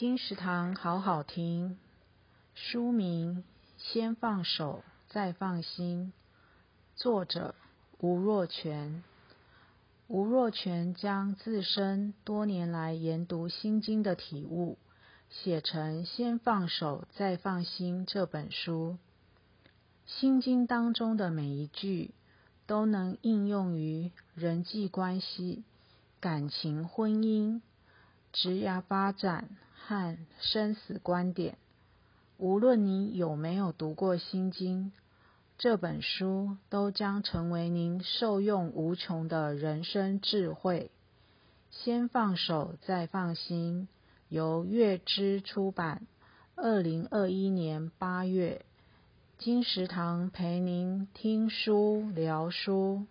金石堂好好听，书名《先放手，再放心》，作者吴若权。吴若权将自身多年来研读心经的体悟，写成《先放手，再放心》这本书。心经当中的每一句，都能应用于人际关系、感情、婚姻、职涯发展和生死观点。无论你有没有读过心经，这本书都将成为您受用无穷的人生智慧。先放手，再放心。由月之出版，二零二一年八月。金石堂陪您听书聊书。